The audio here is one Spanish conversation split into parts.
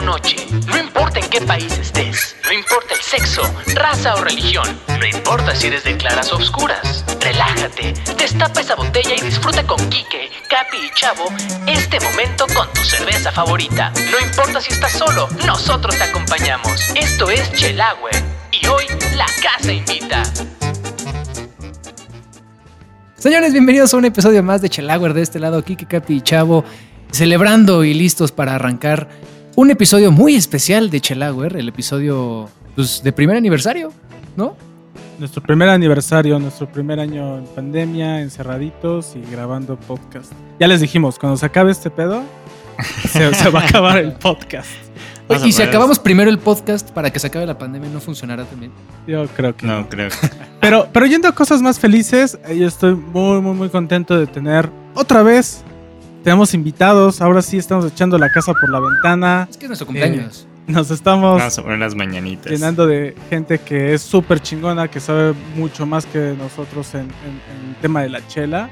noche, no importa en qué país estés, no importa el sexo, raza o religión, no importa si eres de claras o oscuras. Relájate, destapa esa botella y disfruta con Kike, Capi y Chavo este momento con tu cerveza favorita. No importa si estás solo, nosotros te acompañamos. Esto es Chelagüe y hoy la casa invita. Señores, bienvenidos a un episodio más de Chelagüer de este lado, Kike, Capi y Chavo, celebrando y listos para arrancar un episodio muy especial de Chelagüer, el episodio pues, de primer aniversario, ¿no? Nuestro primer aniversario, nuestro primer año en pandemia, encerraditos y grabando podcast. Ya les dijimos, cuando se acabe este pedo, se, se va a acabar el podcast. Oye, y si acabamos primero el podcast para que se acabe la pandemia, ¿no funcionará también? Yo creo que No, creo. Pero, pero yendo a cosas más felices, eh, yo estoy muy, muy, muy contento de tener otra vez. Tenemos invitados, ahora sí estamos echando la casa por la ventana. Es que es nuestro cumpleaños. Nos estamos Vamos a poner las mañanitas. llenando de gente que es súper chingona, que sabe mucho más que nosotros en, en- en el tema de la chela.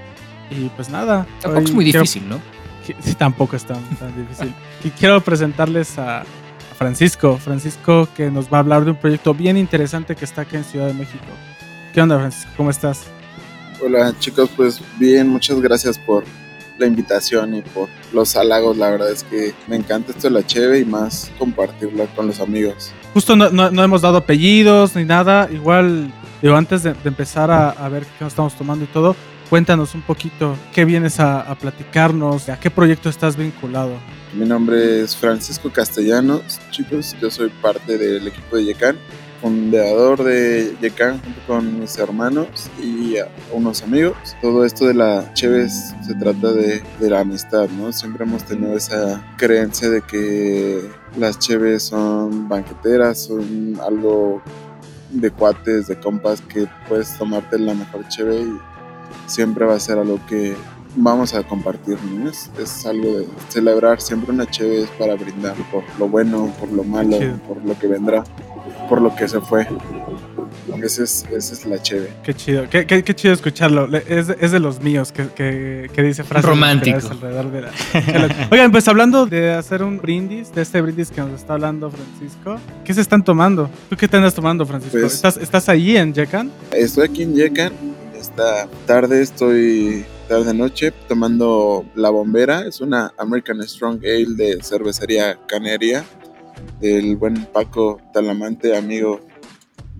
Y pues nada. Tampoco hoy es muy quiero- difícil, ¿no? que- Sí, tampoco es tan, tan difícil. Y quiero presentarles a, a Francisco. Francisco que nos va a hablar de un proyecto bien interesante que está aquí en Ciudad de México. ¿Qué onda, Francisco? ¿Cómo estás? Hola chicos, pues bien, muchas gracias por la invitación y por los halagos. La verdad es que me encanta esto de la cheve y más compartirla con los amigos. Justo no, no- no hemos dado apellidos ni nada. Igual, digo, antes de, de empezar a, a ver qué nos estamos tomando y todo, cuéntanos un poquito qué vienes a, a platicarnos, a qué proyecto estás vinculado. Mi nombre es Francisco Castellanos, chicos. Yo soy parte del equipo de Yecan, fundador de Yecan junto con mis hermanos y unos amigos. Todo esto de la cheve se trata de, de la amistad, ¿no? Siempre hemos tenido esa creencia de que las cheves son banqueteras, son algo de cuates, de compas que puedes tomarte la mejor cheve y siempre va a ser algo que vamos a compartir, ¿no? Es, es algo de celebrar, siempre una cheve es para brindar por lo bueno, por lo malo, por lo que vendrá, por lo que se fue. Esa es, esa es la cheve. Qué chido, qué, qué- qué chido escucharlo. Es, de- es de los míos que, que, que dice frases Romántico. inspiradas alrededor de la. Oigan, pues hablando de hacer un brindis, de este brindis que nos está hablando Francisco, ¿qué se están tomando? ¿Tú qué te andas tomando, Francisco? Pues- ¿Estás, ¿Estás ahí en Yecan? Estoy aquí en Yecan, esta tarde estoy tarde noche tomando La Bombera, es una American Strong Ale de cervecería Canería del buen Paco Talamante, amigo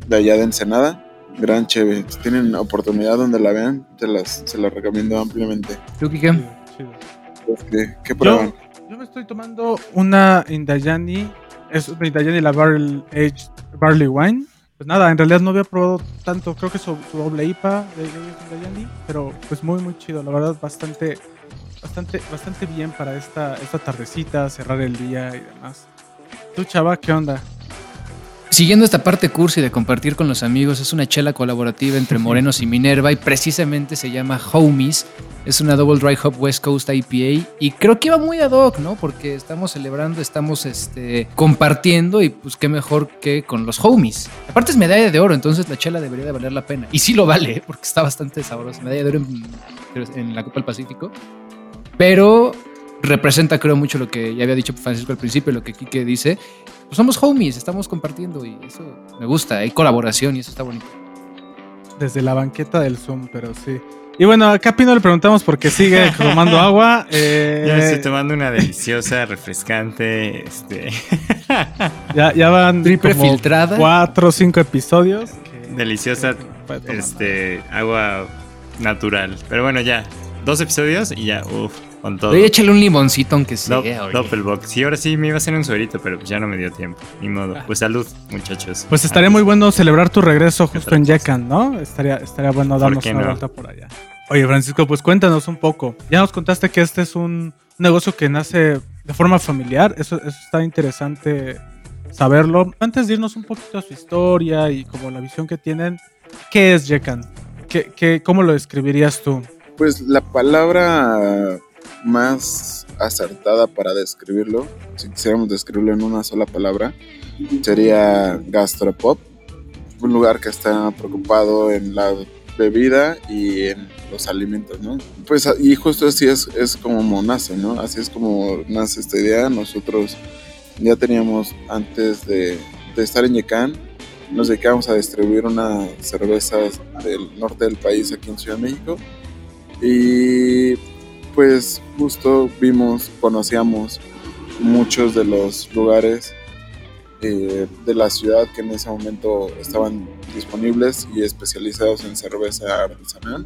de allá de Ensenada. Gran cheve, si tienen oportunidad donde la vean, se las, se las recomiendo ampliamente. Pues, ¿Qué, qué prueban? Yo me estoy tomando una Indayani, es una Indayani la Barrel Aged Barley Wine. Pues nada, en realidad no había probado tanto, creo que su, su doble IPA de, de Indayani, pero pues muy muy chido, la verdad bastante bastante bastante bien para esta esta tardecita, cerrar el día y demás. Tú chava, ¿qué onda? Siguiendo esta parte cursi de compartir con los amigos, es una chela colaborativa entre Morenos y Minerva y precisamente se llama Homies. Es una Double Dry Hop West Coast IPA y creo que iba muy ad hoc, ¿no? Porque estamos celebrando, estamos este, compartiendo y pues qué mejor que con los Homies. Aparte es medalla de oro, entonces la chela debería de valer la pena. Y sí lo vale, porque está bastante sabrosa. Medalla de oro en, en la Copa del Pacífico. Pero representa creo mucho lo que ya había dicho Francisco al principio, lo que Kike dice. Pues somos homies, estamos compartiendo y eso me gusta, hay colaboración y eso está bonito. Desde la banqueta del Zoom, pero sí. Y bueno, a Capi no le preguntamos por qué sigue tomando agua. eh, Yo me estoy tomando una deliciosa, refrescante, este, ya, ya van Triple como filtrada. cuatro o cinco episodios. que- deliciosa, este, agua natural. Pero bueno, ya, dos episodios y ya, uff, con todo. Oye, échale un limoncito aunque sea. Dop-. Doppelbox. Sí, ahora sí me iba a hacer un suerito, pero pues ya no me dio tiempo. Ni modo. Pues salud, muchachos. Pues estaría muy bueno celebrar tu regreso justo en. Yecan, ¿no? Estaría, estaría bueno ¿Por darnos una no? vuelta por allá. Oye, Francisco, pues cuéntanos un poco. Ya nos contaste que este es un negocio que nace de forma familiar. Eso, eso está interesante saberlo. Antes de irnos un poquito a su historia y como la visión que tienen, ¿qué es Yecan? ¿Qué, qué, ¿Cómo lo describirías tú? Pues la palabra más acertada para describirlo, si quisiéramos describirlo en una sola palabra, sería gastropop, un lugar que está preocupado en la bebida y en los alimentos, ¿no? Pues y justo así es, es como nace, ¿no? Así es como nace esta idea. Nosotros Ya teníamos antes de, de estar en Yecán, nos dedicábamos a distribuir unas cervezas del norte del país aquí en Ciudad de México. Y pues justo vimos, conocíamos muchos de los lugares eh, de la ciudad que en ese momento estaban disponibles y especializados en cerveza artesanal.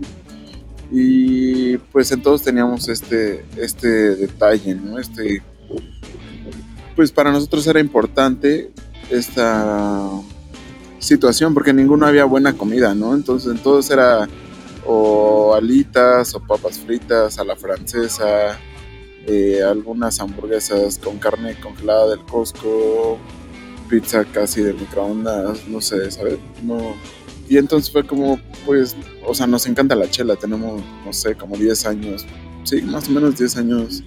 Y pues en todos teníamos este, este detalle, ¿no? Este, pues para nosotros era importante esta situación porque ninguno había buena comida, ¿no? Entonces en era o alitas o papas fritas a la francesa, eh, algunas hamburguesas con carne congelada del Costco, pizza casi de microondas, no sé, ¿sabes? No. Y entonces fue como, pues, o sea, nos encanta la chela, tenemos, no sé, como 10 años, sí, más o menos 10 años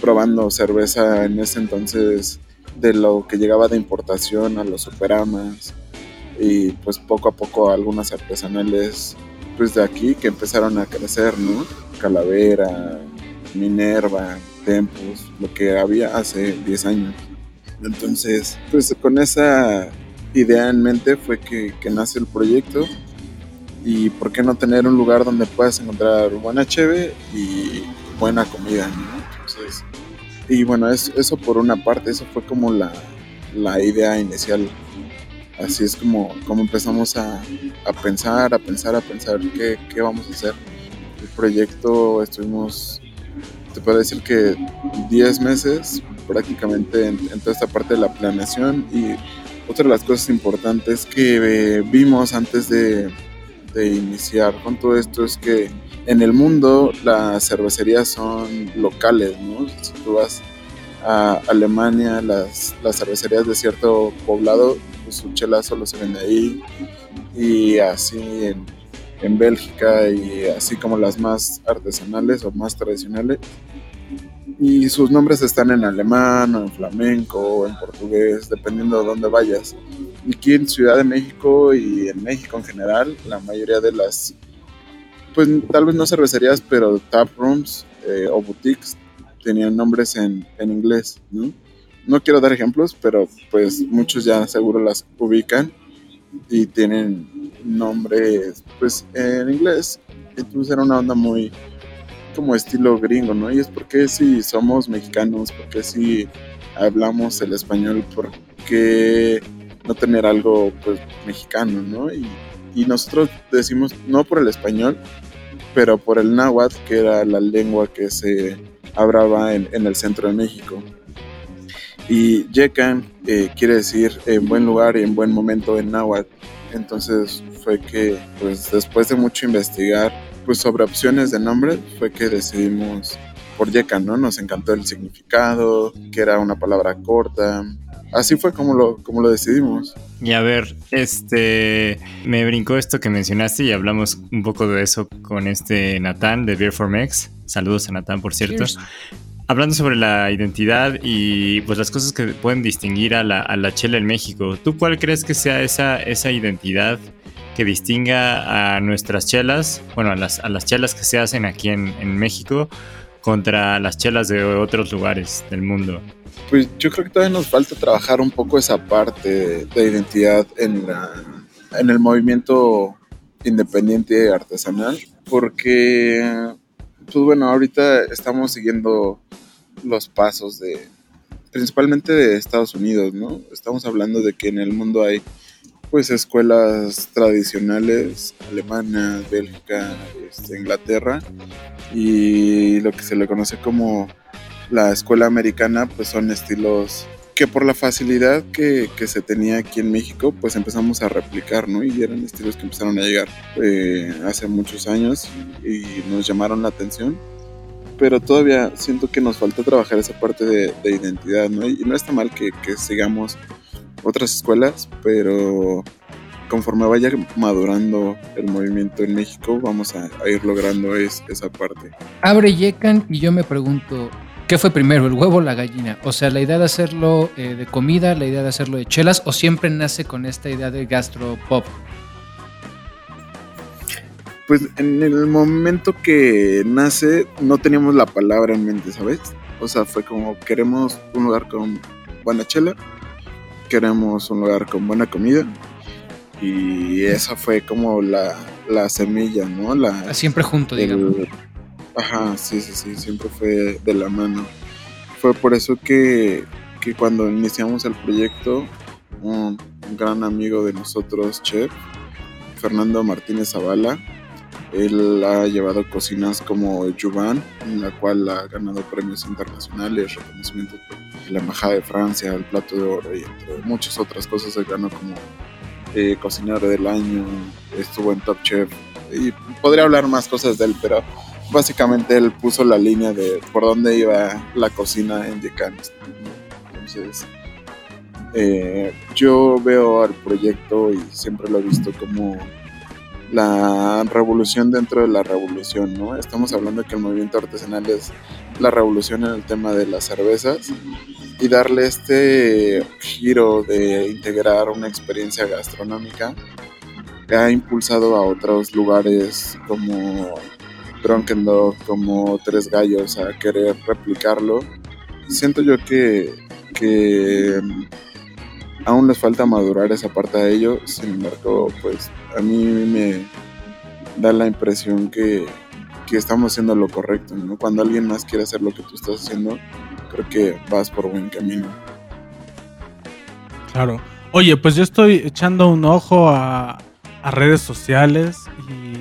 probando cerveza en ese entonces de lo que llegaba de importación a los superamas y pues poco a poco algunas artesanales pues de aquí que empezaron a crecer, ¿no? Calavera, Minerva, Tempus, lo que había hace 10 años. Entonces, pues con esa idea en mente fue que, nace el proyecto y por qué no tener un lugar donde puedas encontrar buena cheve y buena comida, ¿no? Entonces, y bueno, eso, por una parte, eso fue como la, idea inicial. Así es como, como empezamos a, pensar, a pensar, a pensar qué, qué vamos a hacer. El proyecto estuvimos, te puedo decir que 10 meses prácticamente en, toda esta parte de la planeación y otra de las cosas importantes que vimos antes de, iniciar con todo esto es que en el mundo las cervecerías son locales, ¿no? Si tú vas a Alemania, las, las cervecerías de cierto poblado, pues su chela solo se vende ahí y así en, en Bélgica y así como las más artesanales o más tradicionales y sus nombres están en alemán o en flamenco o en portugués, dependiendo de dónde vayas. Aquí en Ciudad de México y en México en general, la mayoría de las, pues tal vez no cervecerías, pero tap rooms eh, o boutiques tenían nombres en, en inglés, ¿no? No quiero dar ejemplos, pero pues muchos ya seguro las ubican y tienen nombres pues en inglés. Entonces era una onda muy, como estilo gringo, ¿no? Y es porque si somos mexicanos, porque si hablamos el español, ¿por qué no tener algo pues mexicano, ¿no? Y, nosotros decimos no por el español, pero por el náhuatl, que era la lengua que se hablaba en, el centro de México. Y Yekan eh, quiere decir en buen lugar y en buen momento en náhuatl. Entonces fue que, pues después de mucho investigar, pues sobre opciones de nombre fue que decidimos por Yeka, ¿no? Nos encantó el significado, que era una palabra corta. Así fue como lo, como lo decidimos. Y a ver, este, me brincó esto que mencionaste y hablamos un poco de eso con este Natán de Beer for Mex. Saludos a Natán, por cierto. Hablando sobre la identidad y pues las cosas que pueden distinguir a la, a la chela en México, ¿tú cuál crees que sea esa, esa identidad que distinga a nuestras chelas, bueno, a las, a las chelas que se hacen aquí en, en México contra las chelas de otros lugares del mundo? Pues yo creo que todavía nos falta trabajar un poco esa parte de identidad en, la, en el movimiento independiente artesanal, porque, pues bueno, ahorita estamos siguiendo los pasos de, principalmente de Estados Unidos, ¿no? Estamos hablando de que en el mundo hay pues escuelas tradicionales, Alemania, Bélgica, este, Inglaterra, y lo que se le conoce como la escuela americana, pues son estilos que por la facilidad que, se tenía aquí en México, pues empezamos a replicar, ¿no? Y eran estilos que empezaron a llegar eh, hace muchos años y nos llamaron la atención. Pero todavía siento que nos falta trabajar esa parte de, identidad, ¿no? Y, no está mal que, que sigamos otras escuelas, pero conforme vaya madurando el movimiento en México, vamos a, ir logrando esa parte. Abre Yekan y yo me pregunto, ¿qué fue primero, el huevo o la gallina? O sea, la idea de hacerlo eh, de comida, la idea de hacerlo de chelas, o siempre nace con esta idea de gastropop? Pues en el momento que nace no teníamos la palabra en mente, ¿sabes? O sea, fue como queremos un lugar con buena chela, queremos un lugar con buena comida y esa fue como la, la semilla, ¿no? La, Siempre junto, el- digamos. Ajá, sí, sí, sí, siempre fue de la mano. Fue por eso que, que cuando iniciamos el proyecto, un, gran amigo de nosotros, chef, Fernando Martínez Zavala, él ha llevado cocinas como Juvan, en la cual ha ganado premios internacionales, reconocimientos de la Embajada de Francia, el Plato de Oro y entre muchas otras cosas. Él ganó como eh, cocinero del año, estuvo en Top Chef y podría hablar más cosas de él, pero básicamente él puso la línea de por dónde iba la cocina en Yecanes. Entonces, eh, yo veo al proyecto y siempre lo he visto como la revolución dentro de la revolución, ¿no? Estamos hablando que el movimiento artesanal es la revolución en el tema de las cervezas y darle este giro de integrar una experiencia gastronómica ha impulsado a otros lugares como Drunken Dog, como Tres Gallos a querer replicarlo. Siento yo que, que mm, aún les falta madurar esa parte de ello, sin embargo, pues a mí me da la impresión que, que estamos haciendo lo correcto. Cuando alguien más quiere hacer lo que tú estás haciendo, creo que vas por buen camino. Claro. Oye, pues yo estoy echando un ojo a, a redes sociales y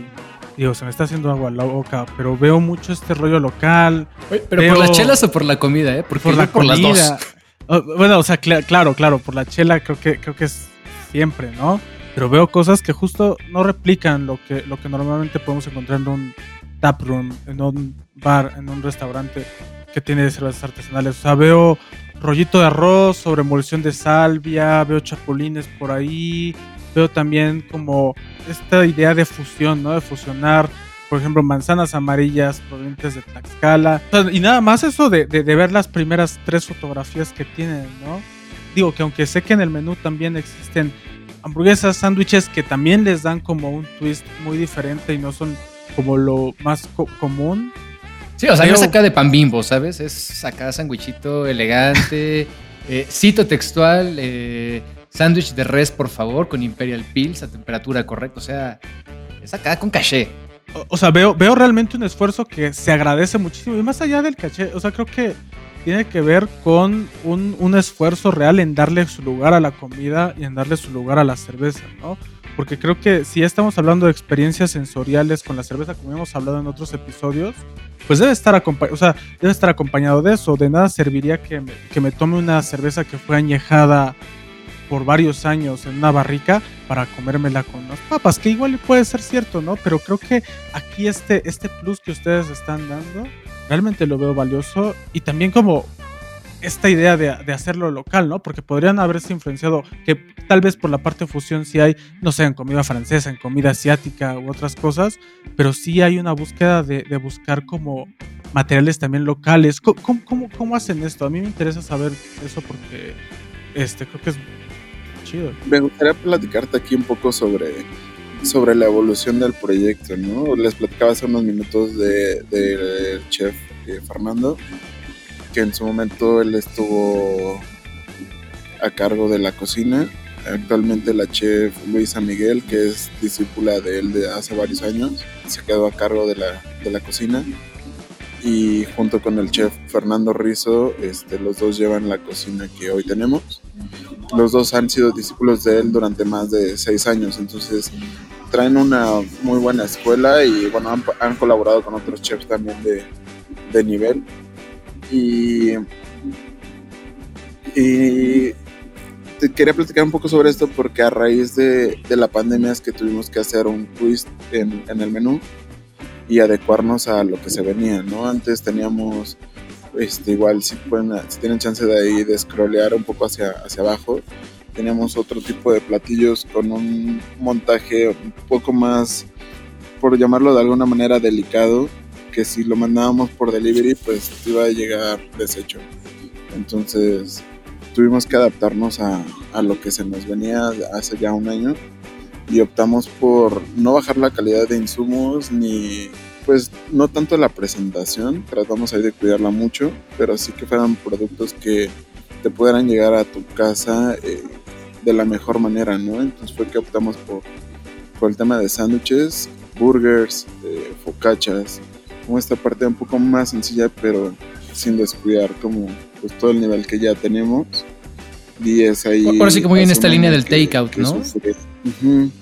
digo, se me está haciendo agua la boca, pero veo mucho este rollo local, Oye, ¿Pero Veo- por las chelas o por la comida, eh? Porque por la por las comida. dos. Oh, bueno, o sea, cla- claro, claro, por la chela creo que creo que es siempre, ¿no? Pero veo cosas que justo no replican lo que lo que normalmente podemos encontrar en un tap room, en un bar, en un restaurante que tiene cervezas artesanales. O sea, veo rollito de arroz sobre emulsión de salvia, veo chapulines por ahí, veo también como esta idea de fusión, ¿no? De fusionar, por ejemplo, manzanas amarillas provenientes de Tlaxcala. O sea, y nada más eso de, de- de ver las primeras tres fotografías que tienen, ¿no? Digo que aunque sé que en el menú también existen hamburguesas, sándwiches que también les dan como un twist muy diferente y no son como lo más co- común. Sí, o sea, no Pero- es acá de pan bimbo, ¿sabes? Es acá sándwichito elegante. Eh, cito textual, eh, sándwich de res, por favor, con Imperial Pills a temperatura correcta. O sea, es acá con caché. O, sea, veo, veo realmente un esfuerzo que se agradece muchísimo. Y más allá del caché, o sea, creo que tiene que ver con un, un esfuerzo real en darle su lugar a la comida y en darle su lugar a la cerveza, ¿no? Porque creo que si estamos hablando de experiencias sensoriales con la cerveza, como hemos hablado en otros episodios, pues debe estar, acompa- o sea, debe estar acompañado de eso. De nada serviría que me, que me tome una cerveza que fue añejada por varios años en una barrica para comérmela con unas papas, que igual puede ser cierto, ¿no? Pero creo que aquí este, este plus que ustedes están dando, realmente lo veo valioso y también como esta idea de, de hacerlo local, ¿no? Porque podrían haberse influenciado, que tal vez por la parte de fusión sí hay, no sé, en comida francesa, en comida asiática u otras cosas, pero sí hay una búsqueda de, de buscar como materiales también locales. ¿Cómo, cómo, hacen esto? A mí me interesa saber eso porque este, creo que es chido. Me gustaría platicarte aquí un poco sobre, sobre la evolución del proyecto, ¿no? Les platicaba hace unos minutos de- del chef eh, Fernando, que en su momento él estuvo a cargo de la cocina. Actualmente la chef Luisa Miguel, que es discípula de él de hace varios años, se quedó a cargo de la, de la cocina. Y junto con el chef Fernando Rizo, este, los dos llevan la cocina que hoy tenemos los dos han sido discípulos de él durante más de seis años, entonces traen una muy buena escuela y bueno, han, han colaborado con otros chefs también de, de nivel. Y, y te quería platicar un poco sobre esto porque a raíz de, de la pandemia es que tuvimos que hacer un twist en, en el menú y adecuarnos a lo que se venía, ¿no? Antes teníamos este, igual si, pueden, si tienen chance de ahí de scrollear un poco hacia, hacia abajo, teníamos otro tipo de platillos con un montaje un poco más, por llamarlo de alguna manera, delicado, que si lo mandábamos por delivery, pues iba a llegar deshecho. Entonces tuvimos que adaptarnos a, a lo que se nos venía hace ya un año y optamos por no bajar la calidad de insumos ni pues no tanto la presentación, tratamos ahí de cuidarla mucho, pero sí que fueran productos que te pudieran llegar a tu casa eh, de la mejor manera, ¿no? Entonces fue que optamos por, por el tema de sándwiches, burgers, eh, focachas, como esta parte un poco más sencilla, pero sin descuidar como pues todo el nivel que ya tenemos. Y es ahí... Por sí que muy en esta línea del takeout, ¿no? sí,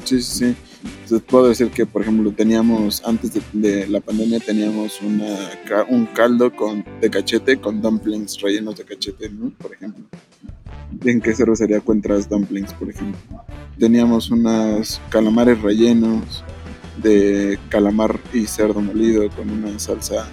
sí, sí. Entonces puedo decir que, por ejemplo, teníamos, antes de, la pandemia, teníamos una, un caldo con, de cachete con dumplings rellenos de cachete, ¿no? Por ejemplo. ¿En qué cervecería encuentras dumplings, por ejemplo? Teníamos unos calamares rellenos de calamar y cerdo molido con una salsa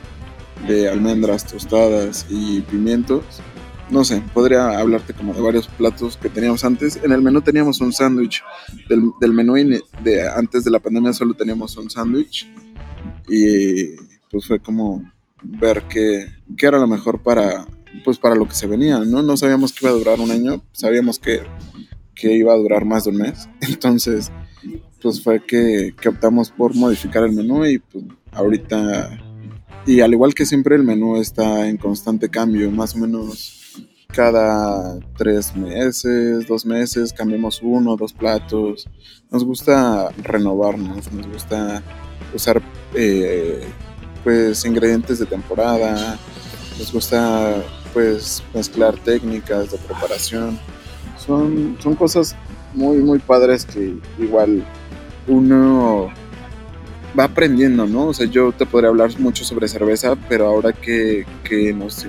de almendras tostadas y pimientos no sé, podría hablarte como de varios platos que teníamos antes. En el menú teníamos un sándwich. Del, del, menú de antes de la pandemia solo teníamos un sándwich. Y pues fue como ver qué, qué, era lo mejor para, pues para lo que se venía, ¿no? No sabíamos que iba a durar un año, sabíamos que, que iba a durar más de un mes. Entonces, pues fue que, que optamos por modificar el menú y pues ahorita... Y al igual que siempre el menú está en constante cambio, más o menos cada tres meses, dos meses, cambiamos uno dos platos. Nos gusta renovarnos, nos gusta usar eh, pues ingredientes de temporada, nos gusta pues mezclar técnicas de preparación. Son, son cosas muy muy padres que igual uno va aprendiendo, ¿no? O sea, yo te podría hablar mucho sobre cerveza, pero ahora que, que nos,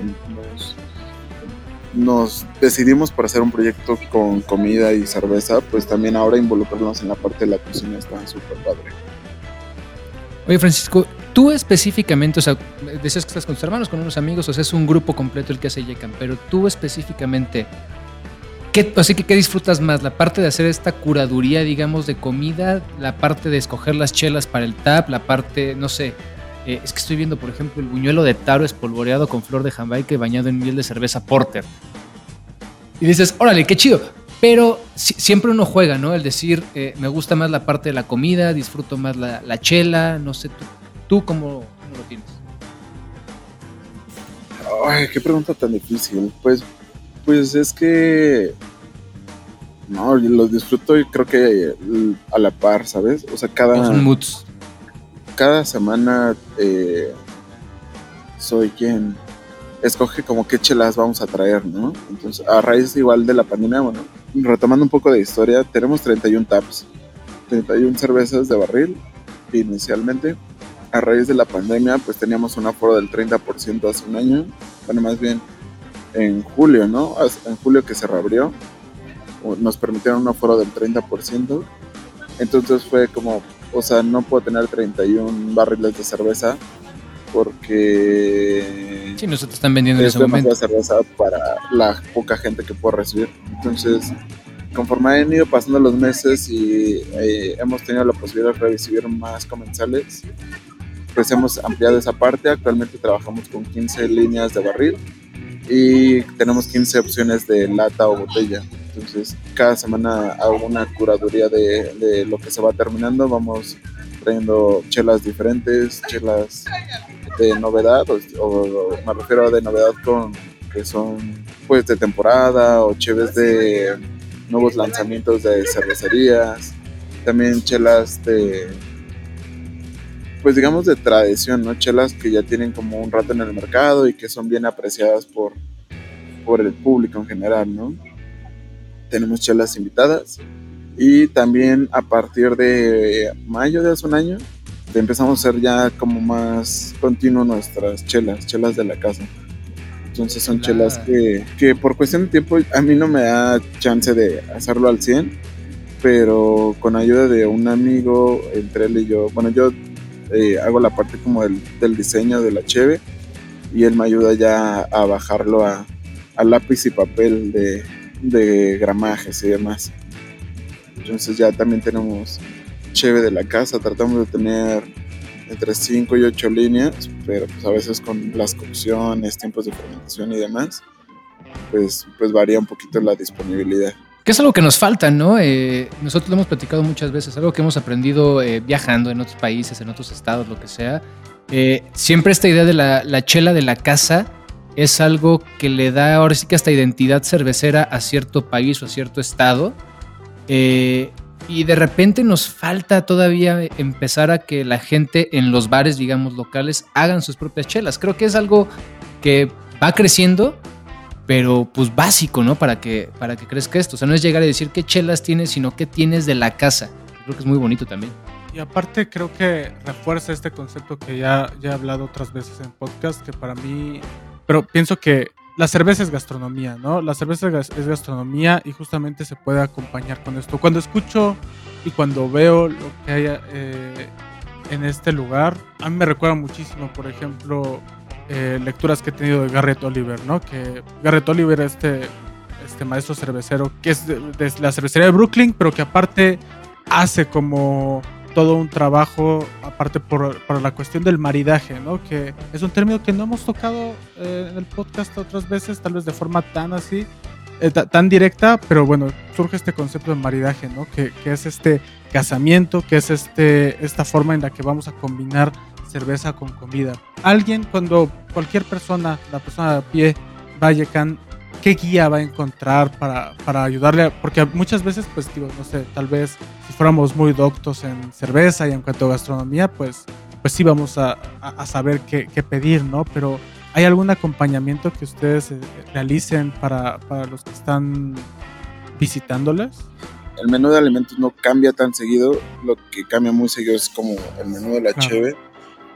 nos decidimos por hacer un proyecto con comida y cerveza, pues también ahora involucrarnos en la parte de la cocina está súper padre. Oye, Francisco, tú específicamente, o sea, decías que estás con tus hermanos, con unos amigos, o sea, es un grupo completo el que hace Yekan, pero tú específicamente, ¿qué, así que, ¿qué disfrutas más? ¿La parte de hacer esta curaduría, digamos, de comida? ¿La parte de escoger las chelas para el tap? ¿La parte, no sé, eh, es que estoy viendo, por ejemplo, el buñuelo de taro espolvoreado con flor de jamaica bañado en miel de cerveza porter. Y dices, órale, qué chido. Pero siempre uno juega, ¿no? El decir, eh, me gusta más la parte de la comida, disfruto más la, chela, no sé, tú, tú cómo, lo tienes. Ay, qué pregunta tan difícil. Pues, pues es que no, lo disfruto y creo que a la par, ¿sabes? O sea, cada. Moods cada semana eh, soy quien escoge como qué chelas vamos a traer, ¿no? Entonces, a raíz igual de la pandemia, bueno, retomando un poco de historia, tenemos 31 taps, 31 cervezas de barril inicialmente. A raíz de la pandemia, pues teníamos un aforo del 30% hace un año, bueno, más bien en julio, ¿no? En julio que se reabrió, nos permitieron un aforo del 30%. Entonces fue como, o sea, no puedo tener 31 barriles de cerveza porque... Sí, no se te están vendiendo en ese momento. cerveza para la poca gente que puedo recibir. Entonces, conforme han ido pasando los meses y eh, hemos tenido la posibilidad de recibir más comensales, pues hemos ampliado esa parte. Actualmente trabajamos con 15 líneas de barril y tenemos 15 opciones de lata o botella. Entonces, cada semana hago una curaduría de, lo que se va terminando. Vamos trayendo chelas diferentes, chelas de novedad, o, me refiero a de novedad con que son pues de temporada o cheves de nuevos lanzamientos de cervecerías, también chelas de pues digamos de tradición, ¿no? Chelas que ya tienen como un rato en el mercado y que son bien apreciadas por, por el público en general, ¿no? tenemos chelas invitadas. Y también a partir de mayo de hace un año empezamos a hacer ya como más continuo nuestras chelas, chelas de la casa. Entonces son chelas que, que, por cuestión de tiempo a mí no me da chance de hacerlo al 100, pero con ayuda de un amigo, entre él y yo, bueno, yo eh, hago la parte como del, diseño de la cheve y él me ayuda ya a bajarlo a, lápiz y papel de, de gramajes y demás. Entonces ya también tenemos cheve de la casa, tratamos de tener entre 5 y 8 líneas, pero pues a veces con las cocciones, tiempos de fermentación y demás, pues, pues varía un poquito la disponibilidad. Que es algo que nos falta, ¿no? Eh, nosotros lo hemos platicado muchas veces, algo que hemos aprendido eh, viajando en otros países, en otros estados, lo que sea. Eh, siempre esta idea de la, la chela de la casa es algo que le da ahora sí que hasta identidad cervecera a cierto país o a cierto estado. Eh, y de repente nos falta todavía empezar a que la gente en los bares, digamos, locales, hagan sus propias chelas. Creo que es algo que va creciendo, pero pues básico, ¿no? Para que, para que crezca esto. O sea, no es llegar a decir qué chelas tienes, sino qué tienes de la casa. Creo que es muy bonito también. Y aparte creo que refuerza este concepto que ya, ya he hablado otras veces en podcast, que para mí, pero pienso que la cerveza es gastronomía, ¿no? La cerveza es gastronomía y justamente se puede acompañar con esto. Cuando escucho y cuando veo lo que hay eh, en este lugar, a mí me recuerda muchísimo, por ejemplo, eh, lecturas que he tenido de Garrett Oliver, ¿no? Que Garrett Oliver, este, este maestro cervecero, que es de, la cervecería de Brooklyn, pero que aparte hace como todo un trabajo, aparte por, la cuestión del maridaje, ¿no? Que es un término que no hemos tocado eh, en el podcast otras veces, tal vez de forma tan así, eh, tan directa, pero bueno, surge este concepto de maridaje, ¿no? Que, que, es este casamiento, que es este, esta forma en la que vamos a combinar cerveza con comida. Alguien, cuando cualquier persona, la persona de a pie, va a Yecan, ¿qué guía va a encontrar para, para ayudarle? Porque muchas veces, pues digo, no sé, tal vez si fuéramos muy doctos en cerveza y en cuanto a gastronomía, pues, pues sí vamos a, a, saber qué, qué, pedir, ¿no? Pero ¿hay algún acompañamiento que ustedes eh, realicen para, para los que están visitándoles? el menú de alimentos no cambia tan seguido, lo que cambia muy seguido es como el menú de la cheve.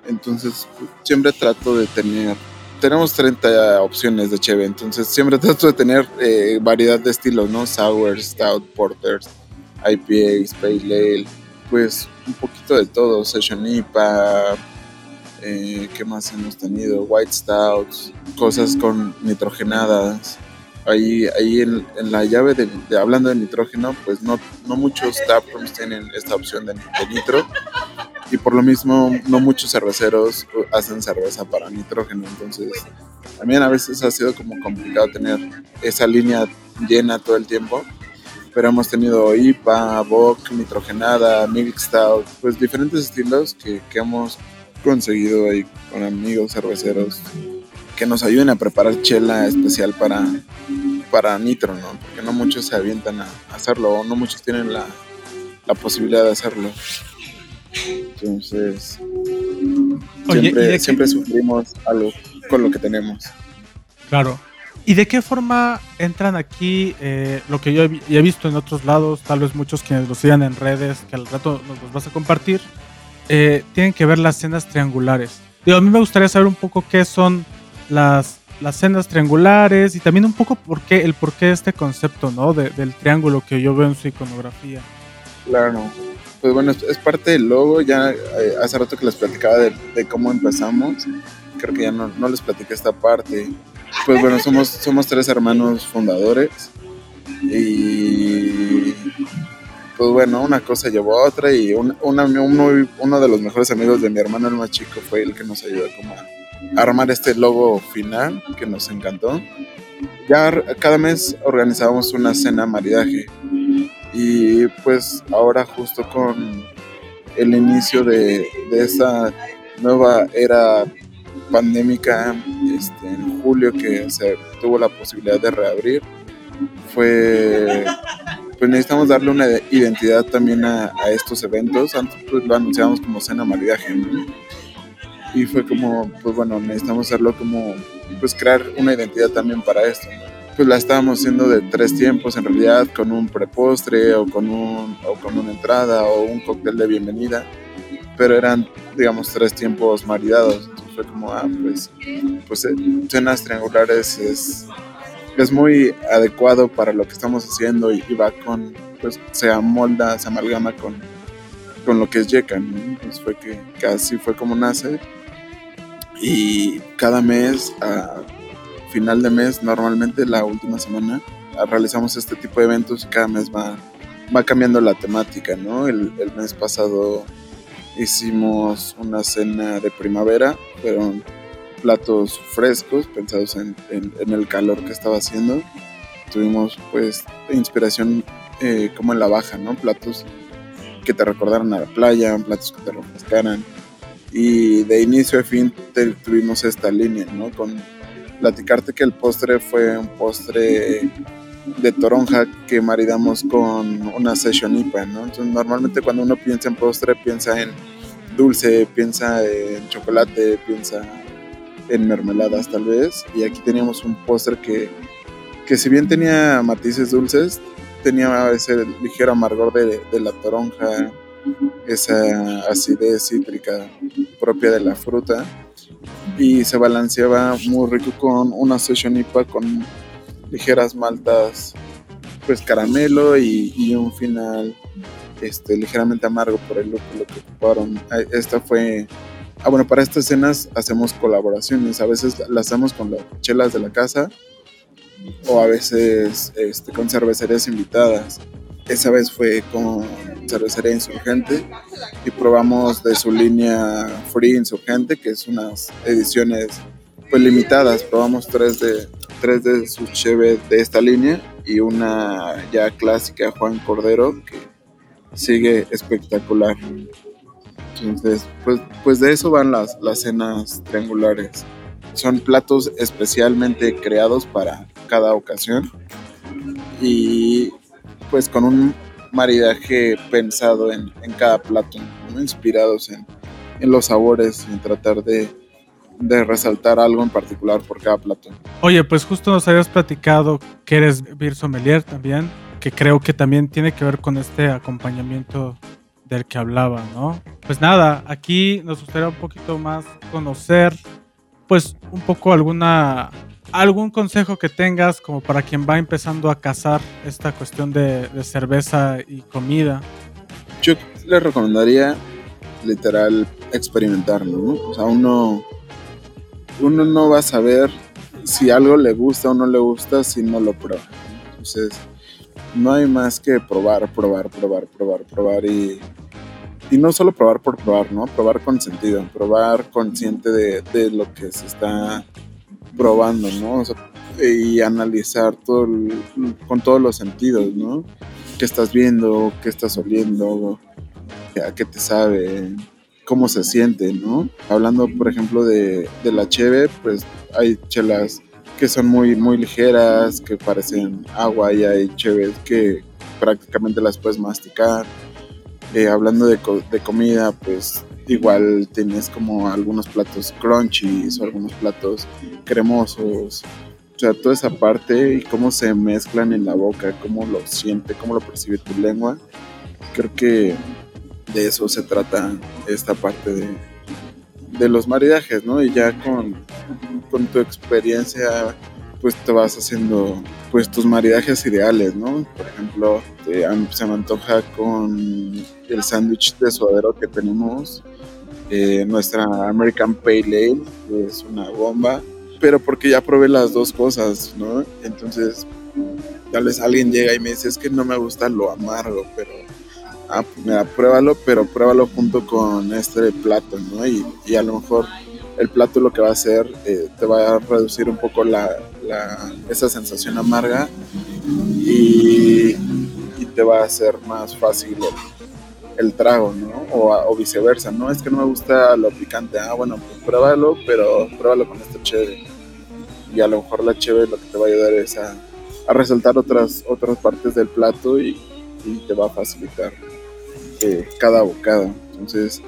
Entonces, siempre trato de tener. Tenemos 30 opciones de cheve, entonces siempre trato de tener eh, variedad de estilos, ¿no? Sour, Stout, Porters, IPA, Pale Ale, pues un poquito de todo, Session IPA, eh, ¿qué más hemos tenido? White Stouts, cosas con nitrogenadas. Ahí, ahí en, la llave de, hablando de nitrógeno, pues no, no muchos taprooms tienen esta opción de, de nitro y por lo mismo no muchos cerveceros hacen cerveza para nitrógeno, entonces también a veces ha sido como complicado tener esa línea llena todo el tiempo, pero hemos tenido IPA, Bock, nitrogenada, Milk Stout, pues diferentes estilos que, que hemos conseguido ahí con amigos cerveceros que nos ayuden a preparar chela especial para, para nitro, ¿no? Porque no muchos se avientan a hacerlo o no muchos tienen la, la posibilidad de hacerlo. Entonces, siempre, sufrimos algo con lo que tenemos. Claro. ¿Y de qué forma entran aquí eh, lo que yo he, visto en otros lados, tal vez muchos quienes lo sigan en redes, que al rato nos los vas a compartir, eh, tienen que ver las cenas triangulares? Digo, a mí me gustaría saber un poco qué son las, las cenas triangulares y también un poco por qué, el por qué este concepto, ¿no? del triángulo que yo veo en su iconografía. Claro pues bueno, es, parte del logo. Ya eh, hace rato que les platicaba de, cómo empezamos. Creo que ya no, no, les platiqué esta parte. Pues bueno, somos, somos tres hermanos fundadores. Y pues bueno, una cosa llevó a otra. Y un, uno, uno de los mejores amigos de mi hermano, el más chico, fue el que nos ayudó como a armar este logo final que nos encantó. Ya cada mes organizábamos una cena maridaje y pues ahora justo con el inicio de, de esa nueva era pandémica este, en julio que se tuvo la posibilidad de reabrir, fue pues necesitamos darle una identidad también a, estos eventos. Antes pues lo anunciábamos como cena maridaje, Y fue como, pues bueno, necesitamos hacerlo como, pues crear una identidad también para esto, pues la estábamos haciendo de tres tiempos en realidad, con un prepostre o con, un, o con una entrada o un cóctel de bienvenida, pero eran, digamos, tres tiempos maridados. Entonces fue como, ah, pues, pues eh, cenas triangulares es, es muy adecuado para lo que estamos haciendo y, va con, pues se amolda, se amalgama con, con lo que es Yekan. Entonces fue que, casi fue como nace. Y cada mes... Uh, final de mes, normalmente la última semana, realizamos este tipo de eventos y cada mes va, va cambiando la temática, ¿no? El, mes pasado hicimos una cena de primavera, fueron platos frescos pensados en, el calor que estaba haciendo. Tuvimos pues inspiración eh, como en la baja, ¿no? Platos que te recordaran a la playa, platos que te refrescaran. Y de inicio a fin tuvimos esta línea, ¿no? Con platicarte que el postre fue un postre de toronja que maridamos con una session IPA, ¿no? Entonces normalmente cuando uno piensa en postre piensa en dulce, piensa en chocolate, piensa en mermeladas tal vez. Y aquí teníamos un postre que, que si bien tenía matices dulces, tenía ese ligero amargor de, de la toronja, esa acidez cítrica propia de la fruta y se balanceaba muy rico con una session IPA con ligeras maltas pues caramelo y, un final este ligeramente amargo por el lúpulo que ocuparon. Esta fue ah bueno para estas cenas hacemos colaboraciones. A veces las hacemos con las chelas de la casa o a veces este, con cervecerías invitadas esa vez fue con cervecería insurgente y probamos de su línea Free Insurgente, que es unas ediciones pues limitadas. Probamos tres de, tres de sus cheves de esta línea y una ya clásica Juan Cordero que sigue espectacular. Entonces, pues, pues de eso van las, las cenas triangulares. Son platos especialmente creados para cada ocasión y pues con un maridaje pensado en, cada plato, inspirados en, los sabores y tratar de, resaltar algo en particular por cada plato. Oye, pues justo nos habías platicado que eres beer sommelier también, que creo que también tiene que ver con este acompañamiento del que hablaba, ¿no? Pues nada, aquí nos gustaría un poquito más conocer, pues un poco alguna ¿Algún consejo que tengas como para quien va empezando a cazar esta cuestión de, cerveza y comida? Yo le recomendaría literal experimentar, ¿no? O sea, uno, uno no va a saber si algo le gusta o no le gusta si no lo prueba. Entonces, no hay más que probar, probar, probar, probar, probar y, y no solo probar por probar, ¿no? Probar con sentido, probar consciente de, de lo que se está probando, ¿no? y analizar todo con todos los sentidos, ¿no? ¿Qué estás viendo? ¿Qué estás oliendo? ¿A qué te sabe? ¿Cómo se siente, no? Hablando, por ejemplo, de, de la cheve, pues hay chelas que son muy, muy ligeras, que parecen agua, y hay cheves que prácticamente las puedes masticar. Eh, hablando de, de comida, pues igual tienes como algunos platos crunchies o algunos platos cremosos. O sea, toda esa parte y cómo se mezclan en la boca, cómo lo siente, cómo lo percibe tu lengua. Creo que de eso se trata esta parte de, de los maridajes, ¿no? Y ya con, con tu experiencia, pues te vas haciendo pues tus maridajes ideales, ¿no? Por ejemplo, se me antoja con el sándwich de suadero que tenemos eh, nuestra American Pale Ale, que es una bomba, pero porque ya probé las dos cosas, ¿no? Entonces, tal vez alguien llega y me dice, es que no me gusta lo amargo, pero, ah, pues mira, pruébalo, pero pruébalo junto con este plato, ¿no? Y, y a lo mejor el plato lo que va a hacer, eh, te va a reducir un poco la, la, esa sensación amarga y, y, te va a hacer más fácil el trago, ¿no? O, viceversa, no es que no me gusta lo picante, ah, bueno, pues pruébalo, pero pruébalo con esta chévere. Y a lo mejor la chévere lo que te va a ayudar es a, resaltar otras, otras partes del plato y, te va a facilitar eh, cada bocado. Entonces,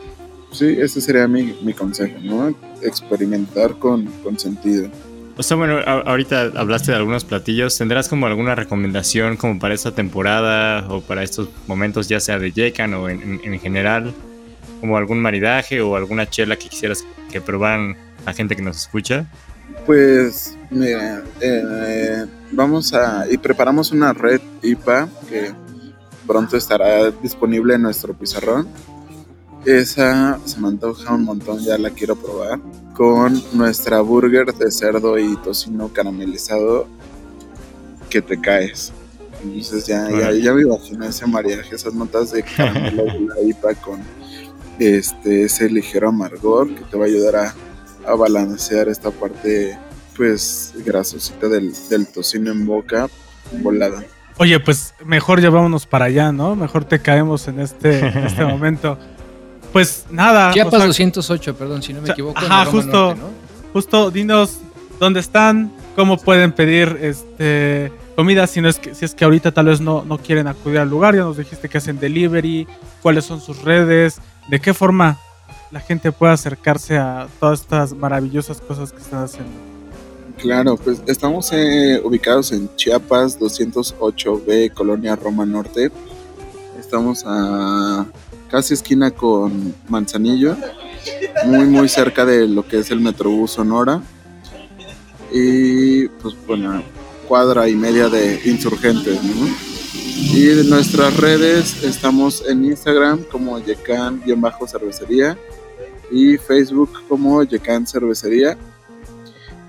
sí, ese sería mi, mi consejo, ¿no? Experimentar con, con sentido. O sea, bueno, ahorita hablaste de algunos platillos. ¿Tendrás como alguna recomendación como para esta temporada o para estos momentos, ya sea de Jekan o en, general? Como algún maridaje o alguna chela que quisieras que probaran la gente que nos escucha? Pues, mira, eh, vamos a. y preparamos una red IPA que pronto estará disponible en nuestro pizarrón. Esa se me antoja un montón, ya la quiero probar con nuestra burger de cerdo y tocino caramelizado que te caes. Entonces ya, ya, me imagino ese mariaje, esas notas de caramelo de la IPA con este, ese ligero amargor que te va a ayudar a, balancear esta parte pues grasosita del, del tocino en boca volada. Oye, pues mejor llevámonos para allá, ¿no? Mejor te caemos en este, en este momento. Pues nada. Chiapas 208, perdón, si no me equivoco. Ajá, justo, justo, dinos dónde están, cómo pueden pedir este comida si no es que si es que ahorita tal vez no, no quieren acudir al lugar, ya nos dijiste que hacen delivery, cuáles son sus redes, de qué forma la gente puede acercarse a todas estas maravillosas cosas que están haciendo. Claro, pues estamos eh, ubicados en Chiapas 208B, Colonia Roma Norte. Estamos a casi esquina con Manzanillo, muy muy cerca de lo que es el Metrobús Sonora. Y pues bueno, cuadra y media de insurgentes. Y de nuestras redes estamos en Instagram como Yecan-cervecería y Facebook como Yecan Cervecería.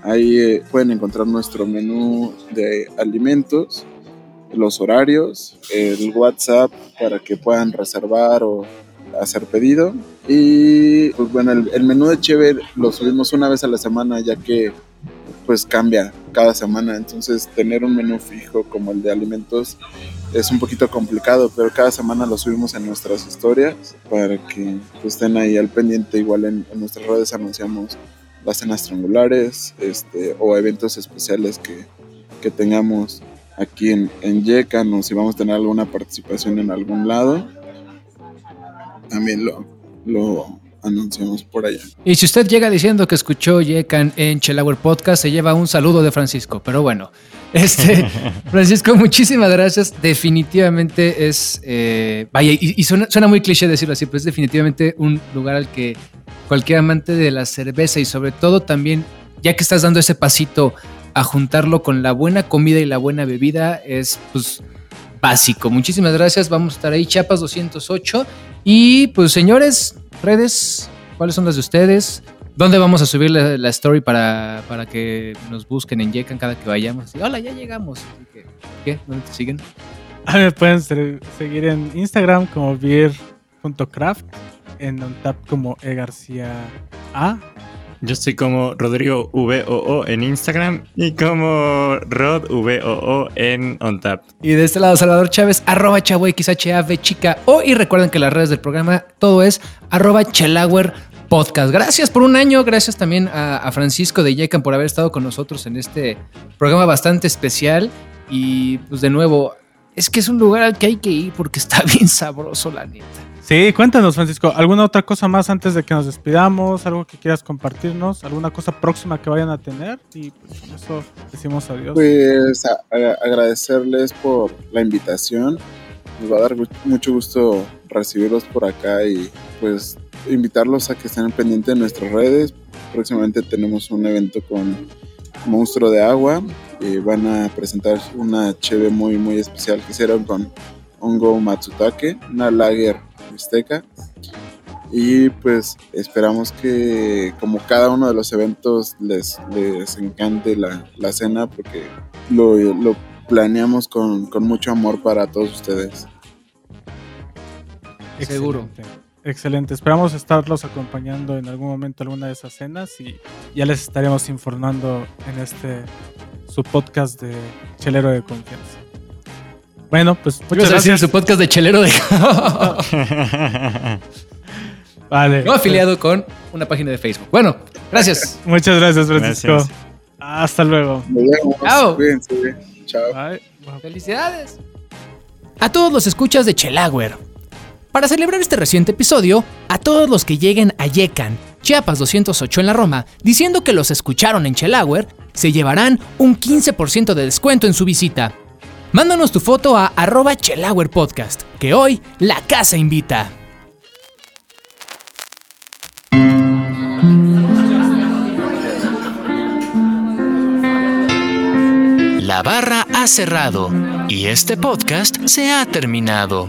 Ahí eh, pueden encontrar nuestro menú de alimentos, los horarios, el WhatsApp para que puedan reservar o hacer pedido. Y pues bueno, el, menú de Cheve lo subimos una vez a la semana ya que pues cambia cada semana. Entonces tener un menú fijo como el de alimentos es un poquito complicado, pero cada semana lo subimos en nuestras historias para que pues, estén ahí al pendiente. Igual en, en nuestras redes anunciamos las cenas triangulares este, o eventos especiales que, que tengamos aquí en, en Yecan o si vamos a tener alguna participación en algún lado, también lo, lo anunciamos por allá. Y si usted llega diciendo que escuchó Yekan en Chelauer Podcast, se lleva un saludo de Francisco. Pero bueno, este, Francisco, muchísimas gracias. Definitivamente es, eh, vaya, y, y suena, suena muy cliché decirlo así, pero es definitivamente un lugar al que cualquier amante de la cerveza y sobre todo también, ya que estás dando ese pasito a juntarlo con la buena comida y la buena bebida, es pues básico. Muchísimas gracias. Vamos a estar ahí, Chiapas 208. Y pues señores, redes, ¿cuáles son las de ustedes? ¿Dónde vamos a subir la, story para, para, que nos busquen en Yekan cada que vayamos? Y, Hola, ya llegamos. Así que, ¿Qué? ¿Dónde te siguen? A mí me pueden seguir en Instagram como beer.craft, en OnTap como E García A. Yo estoy como Rodrigo VOO en Instagram y como Rod VOO en OnTap. Y de este lado, Salvador Chávez, arroba chavo chica O. Y recuerden que las redes del programa, todo es arroba chelauer podcast. Gracias por un año, gracias también a, a Francisco de Yecan por haber estado con nosotros en este programa bastante especial. Y pues de nuevo, es que es un lugar al que hay que ir porque está bien sabroso, la neta. Sí, cuéntanos, Francisco, ¿alguna otra cosa más antes de que nos despidamos? ¿Algo que quieras compartirnos? ¿Alguna cosa próxima que vayan a tener? Y pues con eso decimos adiós. Pues a- a- agradecerles por la invitación. Nos va a dar mucho gusto recibirlos por acá y pues invitarlos a que estén pendientes de nuestras redes. Próximamente tenemos un evento con Monstruo de Agua y van a presentar una cheve muy muy especial que hicieron con Hongo Matsutake, una lager mixteca. Y pues esperamos que como cada uno de los eventos les, les encante la, la cena porque lo, lo planeamos con, con mucho amor para todos ustedes. Seguro. Excelente. Excelente. Esperamos estarlos acompañando en algún momento alguna de esas cenas y ya les estaremos informando en este su podcast de Chelero de Confianza. Bueno, pues muchas Muchas gracias gracias. su podcast de chelero de. Vale. no afiliado con una página de Facebook. Bueno, gracias. Muchas gracias, Francisco. Gracias. Hasta luego. Nos vemos. Chao. Cuídense. Chao. Bye. ¡Felicidades! A todos los escuchas de Chelauer. Para celebrar este reciente episodio, a todos los que lleguen a Yecan, Chiapas 208 en la Roma, diciendo que los escucharon en Chelauer, se llevarán un 15% de descuento en su visita. Mándanos tu foto a arroba Chelauer Podcast, que hoy la casa invita. La barra ha cerrado y este podcast se ha terminado.